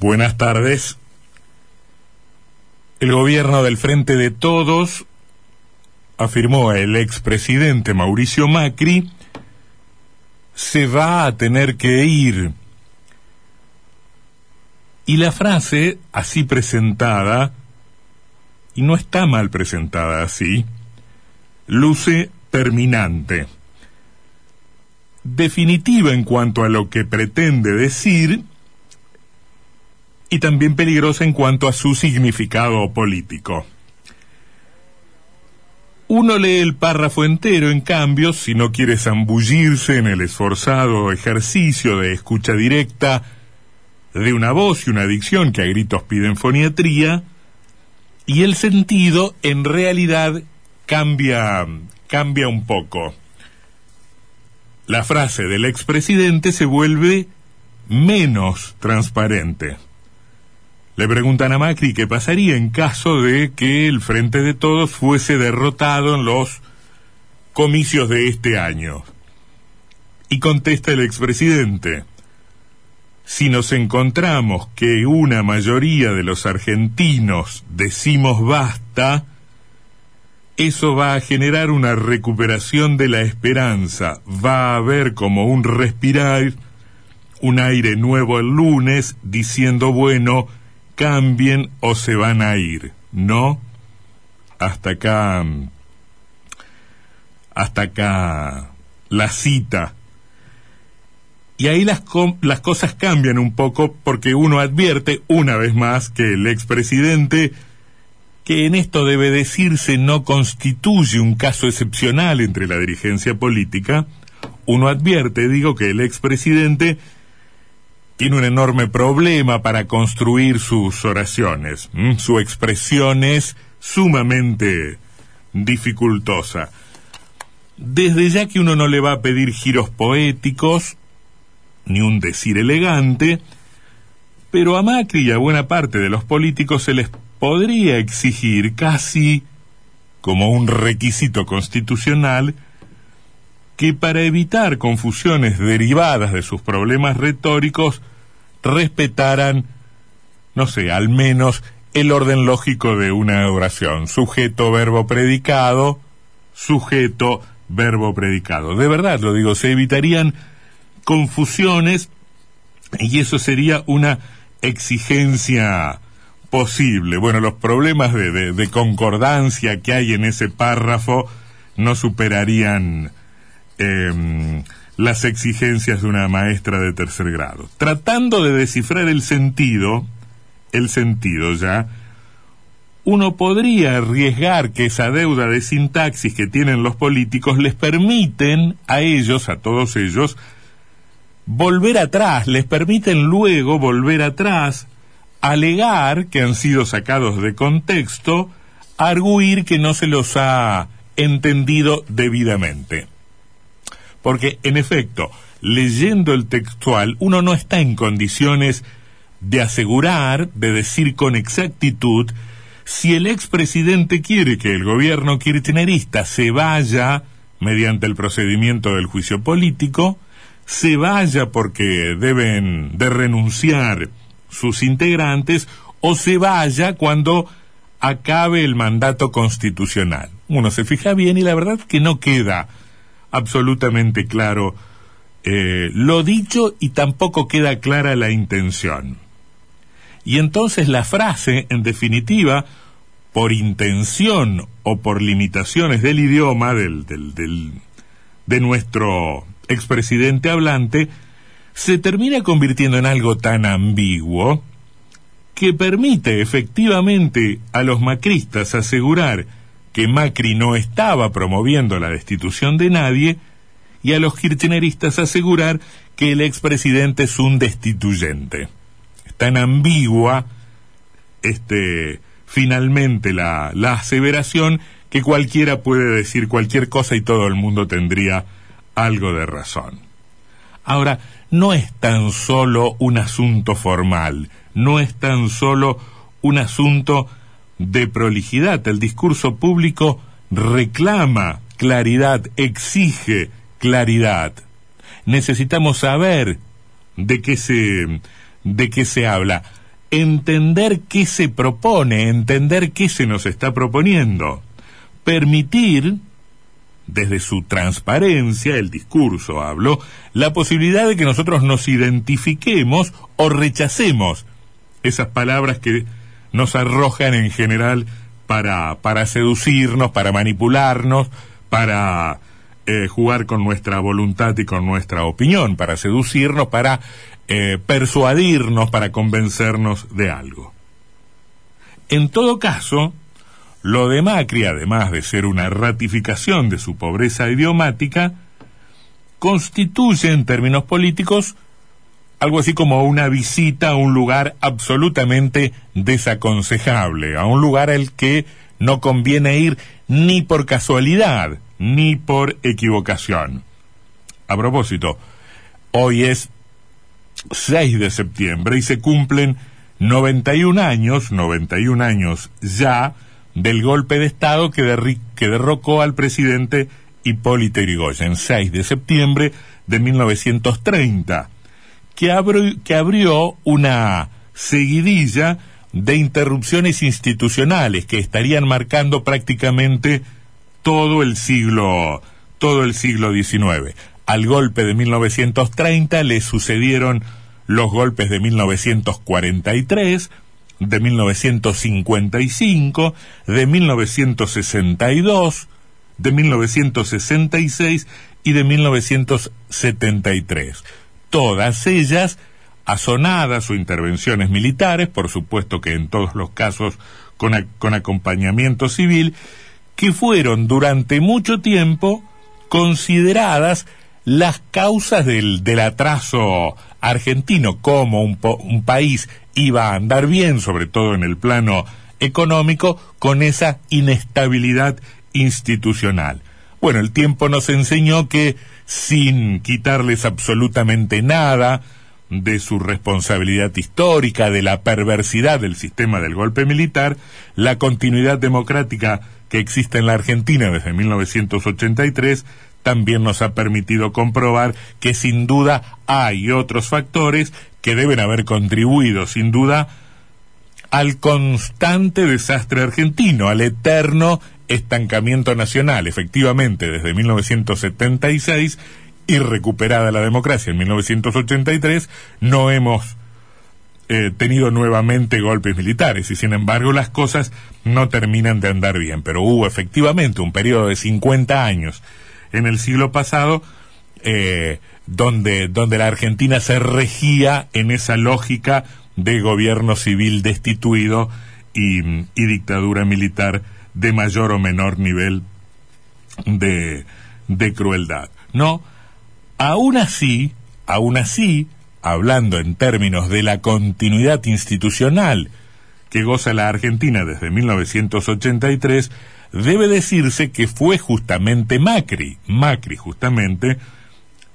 Buenas tardes. El gobierno del Frente de Todos afirmó el expresidente Mauricio Macri se va a tener que ir. Y la frase, así presentada, y no está mal presentada así, luce terminante. Definitiva en cuanto a lo que pretende decir y también peligrosa en cuanto a su significado político. Uno lee el párrafo entero, en cambio, si no quiere zambullirse en el esforzado ejercicio de escucha directa de una voz y una dicción que a gritos piden foniatría, y el sentido en realidad cambia, cambia un poco. La frase del expresidente se vuelve menos transparente. Le preguntan a Macri qué pasaría en caso de que el Frente de Todos fuese derrotado en los comicios de este año. Y contesta el expresidente, si nos encontramos que una mayoría de los argentinos decimos basta, eso va a generar una recuperación de la esperanza, va a haber como un respirar, un aire nuevo el lunes, diciendo, bueno, cambien o se van a ir. No, hasta acá, hasta acá la cita. Y ahí las, las cosas cambian un poco porque uno advierte una vez más que el expresidente, que en esto debe decirse no constituye un caso excepcional entre la dirigencia política, uno advierte, digo, que el expresidente tiene un enorme problema para construir sus oraciones. Su expresión es sumamente dificultosa. Desde ya que uno no le va a pedir giros poéticos, ni un decir elegante, pero a Macri y a buena parte de los políticos se les podría exigir casi como un requisito constitucional que para evitar confusiones derivadas de sus problemas retóricos respetaran, no sé, al menos el orden lógico de una oración. Sujeto, verbo, predicado, sujeto, verbo, predicado. De verdad lo digo, se evitarían confusiones y eso sería una exigencia posible. Bueno, los problemas de, de concordancia que hay en ese párrafo no superarían eh, las exigencias de una maestra de tercer grado. Tratando de descifrar el sentido, el sentido ya, uno podría arriesgar que esa deuda de sintaxis que tienen los políticos les permiten a ellos, a todos ellos, volver atrás, les permiten luego volver atrás, alegar que han sido sacados de contexto, arguir que no se los ha entendido debidamente. Porque, en efecto, leyendo el textual, uno no está en condiciones de asegurar, de decir con exactitud, si el expresidente quiere que el gobierno kirchnerista se vaya mediante el procedimiento del juicio político, se vaya porque deben de renunciar sus integrantes o se vaya cuando acabe el mandato constitucional. Uno se fija bien y la verdad que no queda absolutamente claro eh, lo dicho y tampoco queda clara la intención. Y entonces la frase, en definitiva, por intención o por limitaciones del idioma del, de nuestro expresidente hablante, se termina convirtiendo en algo tan ambiguo que permite efectivamente a los macristas asegurar que Macri no estaba promoviendo la destitución de nadie y a los kirchneristas asegurar que el expresidente es un destituyente. Es tan ambigua este, finalmente la, la aseveración que cualquiera puede decir cualquier cosa y todo el mundo tendría algo de razón. Ahora, no es tan solo un asunto formal, no es tan solo un asunto de prolijidad. El discurso público reclama claridad, exige claridad. Necesitamos saber de qué se, de qué se habla. entender qué se propone, entender qué se nos está proponiendo, permitir, desde su transparencia, el discurso hablo, la posibilidad de que nosotros nos identifiquemos o rechacemos esas palabras que nos arrojan en general para, para seducirnos, para manipularnos, para eh, jugar con nuestra voluntad y con nuestra opinión, para seducirnos, para eh, persuadirnos, para convencernos de algo. En todo caso, lo de Macri, además de ser una ratificación de su pobreza idiomática, constituye en términos políticos algo así como una visita a un lugar absolutamente desaconsejable, a un lugar al que no conviene ir ni por casualidad, ni por equivocación. A propósito, hoy es 6 de septiembre y se cumplen 91 años, 91 años ya, del golpe de Estado que, que derrocó al presidente Hipólito Yrigoyen, 6 de septiembre de 1930, que, abrió, que abrió una seguidilla de interrupciones institucionales que estarían marcando prácticamente todo el siglo todo el siglo XIX. Al golpe de 1930 le sucedieron los golpes de 1943, de 1955, de 1962, de 1966 y de 1973. Todas ellas asonadas o intervenciones militares, por supuesto que en todos los casos con, con acompañamiento civil, que fueron durante mucho tiempo consideradas las causas del, del atraso argentino, como un, un país iba a andar bien, sobre todo en el plano económico, con esa inestabilidad institucional. Bueno, el tiempo nos enseñó que sin quitarles absolutamente nada, de su responsabilidad histórica, de la perversidad del sistema del golpe militar, la continuidad democrática que existe en la Argentina desde 1983 también nos ha permitido comprobar que sin duda hay otros factores que deben haber contribuido sin duda al constante desastre argentino, al eterno estancamiento nacional, efectivamente desde 1976 y recuperada la democracia en 1983, no hemos eh, tenido nuevamente golpes militares y sin embargo las cosas no terminan de andar bien. Pero hubo efectivamente un periodo de 50 años en el siglo pasado eh, donde, donde la Argentina se regía en esa lógica de gobierno civil destituido y, y dictadura militar de mayor o menor nivel de, de crueldad. No, Aún así, aún así, hablando en términos de la continuidad institucional que goza la Argentina desde 1983, debe decirse que fue justamente Macri, Macri justamente,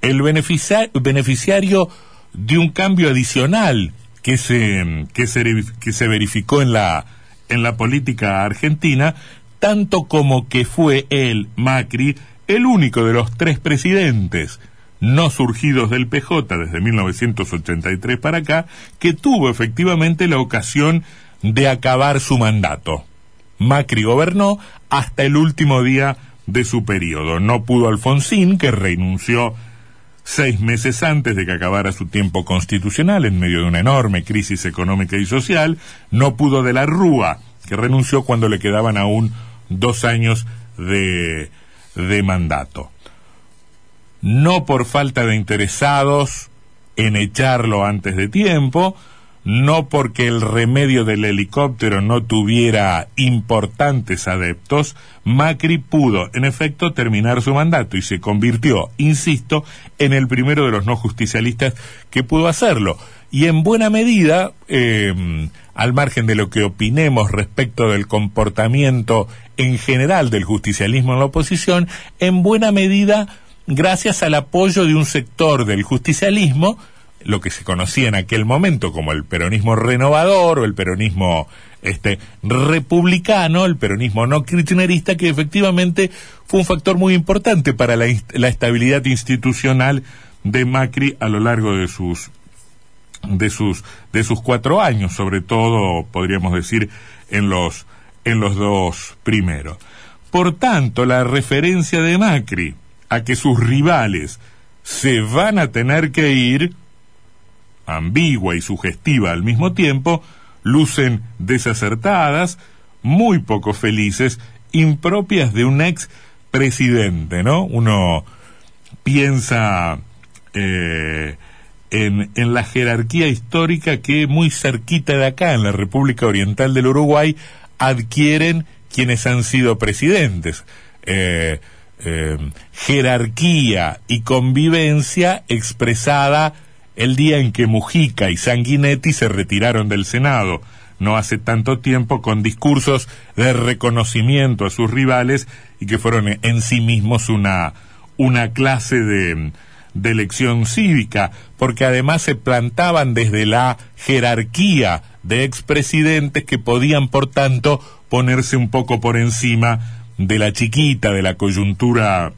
el beneficiario de un cambio adicional que se, que se, que se verificó en la, en la política argentina, tanto como que fue él, Macri, el único de los tres presidentes no surgidos del PJ desde 1983 para acá, que tuvo efectivamente la ocasión de acabar su mandato. Macri gobernó hasta el último día de su periodo. No pudo Alfonsín, que renunció seis meses antes de que acabara su tiempo constitucional en medio de una enorme crisis económica y social. No pudo de la Rúa, que renunció cuando le quedaban aún dos años de, de mandato no por falta de interesados en echarlo antes de tiempo, no porque el remedio del helicóptero no tuviera importantes adeptos, Macri pudo, en efecto, terminar su mandato y se convirtió, insisto, en el primero de los no justicialistas que pudo hacerlo. Y en buena medida, em, al margen de lo que opinemos respecto del comportamiento en general del justicialismo en la oposición, en buena medida gracias al apoyo de un sector del justicialismo, lo que se conocía en aquel momento como el peronismo renovador o el peronismo este republicano, el peronismo no kirchnerista, que efectivamente fue un factor muy importante para la, la estabilidad institucional de Macri a lo largo de sus de sus de sus cuatro años, sobre todo podríamos decir en los en los dos primeros. Por tanto, la referencia de Macri a que sus rivales se van a tener que ir, ambigua y sugestiva al mismo tiempo, lucen desacertadas, muy poco felices, impropias de un ex presidente, ¿no? Uno piensa eh, en, en, la jerarquía histórica que muy cerquita de acá, en la República Oriental del Uruguay, adquieren quienes han sido presidentes. Eh, eh, jerarquía y convivencia expresada el día en que Mujica y Sanguinetti se retiraron del Senado, no hace tanto tiempo, con discursos de reconocimiento a sus rivales y que fueron en sí mismos una, una clase de, elección cívica, porque además se plantaban desde la jerarquía de expresidentes que podían, por tanto, ponerse un poco por encima de la chiquita, de la coyuntura,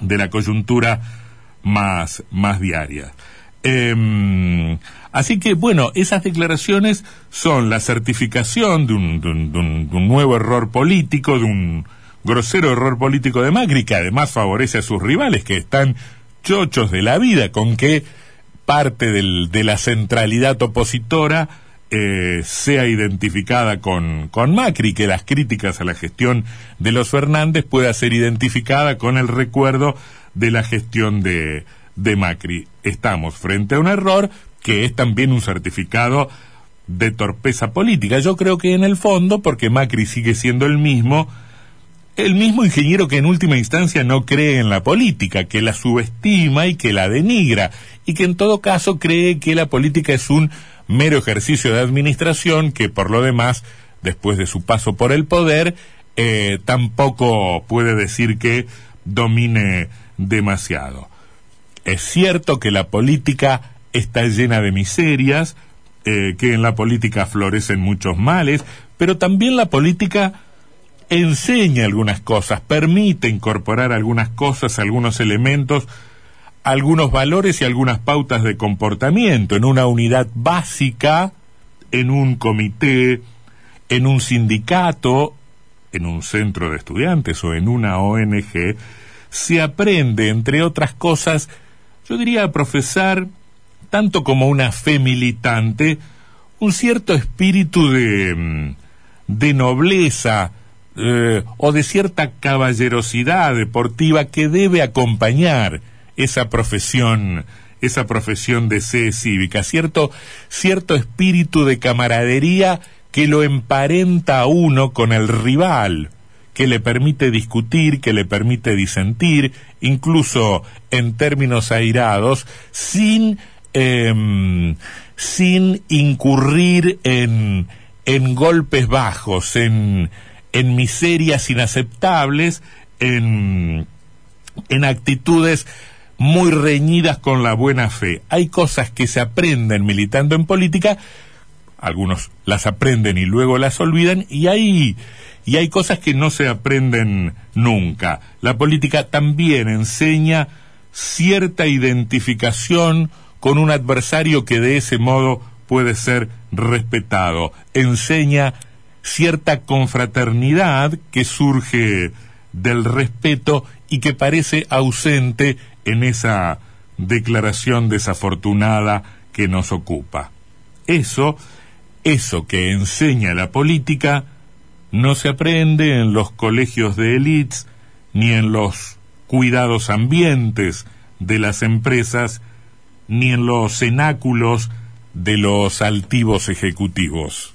de la coyuntura más, más diaria. Eh, así que, bueno, esas declaraciones son la certificación de un, nuevo error político, de un grosero error político de Macri, que además favorece a sus rivales, que están chochos de la vida, con que parte de la centralidad opositora eh, sea identificada con, con Macri, que las críticas a la gestión de los Fernández pueda ser identificada con el recuerdo de la gestión de, de Macri. Estamos frente a un error que es también un certificado de torpeza política. Yo creo que en el fondo, porque Macri sigue siendo el mismo, el mismo ingeniero que en última instancia no cree en la política, que la subestima y que la denigra, y que en todo caso cree que la política es un mero ejercicio de administración que por lo demás, después de su paso por el poder, eh, tampoco puede decir que domine demasiado. Es cierto que la política está llena de miserias, eh, que en la política florecen muchos males, pero también la política enseña algunas cosas, permite incorporar algunas cosas, algunos elementos, algunos valores y algunas pautas de comportamiento en una unidad básica, en un comité, en un sindicato, en un centro de estudiantes o en una ONG, se aprende, entre otras cosas, yo diría profesar, tanto como una fe militante, un cierto espíritu de, mm, de nobleza, eh, o de cierta caballerosidad deportiva que debe acompañar esa profesión esa profesión de sé cívica, cierto, cierto espíritu de camaradería que lo emparenta a uno con el rival, que le permite discutir, que le permite disentir, incluso en términos airados, sin, eh, sin incurrir en, en golpes bajos, en, en miserias inaceptables, en, en actitudes muy reñidas con la buena fe. Hay cosas que se aprenden militando en política, algunos las aprenden y luego las olvidan, y hay, y hay cosas que no se aprenden nunca. La política también enseña cierta identificación con un adversario que de ese modo puede ser respetado. Enseña cierta confraternidad que surge del respeto y que parece ausente en esa declaración desafortunada que nos ocupa. Eso, eso que enseña la política, no se aprende en los colegios de élites ni en los cuidados ambientes de las empresas, ni en los cenáculos de los altivos ejecutivos.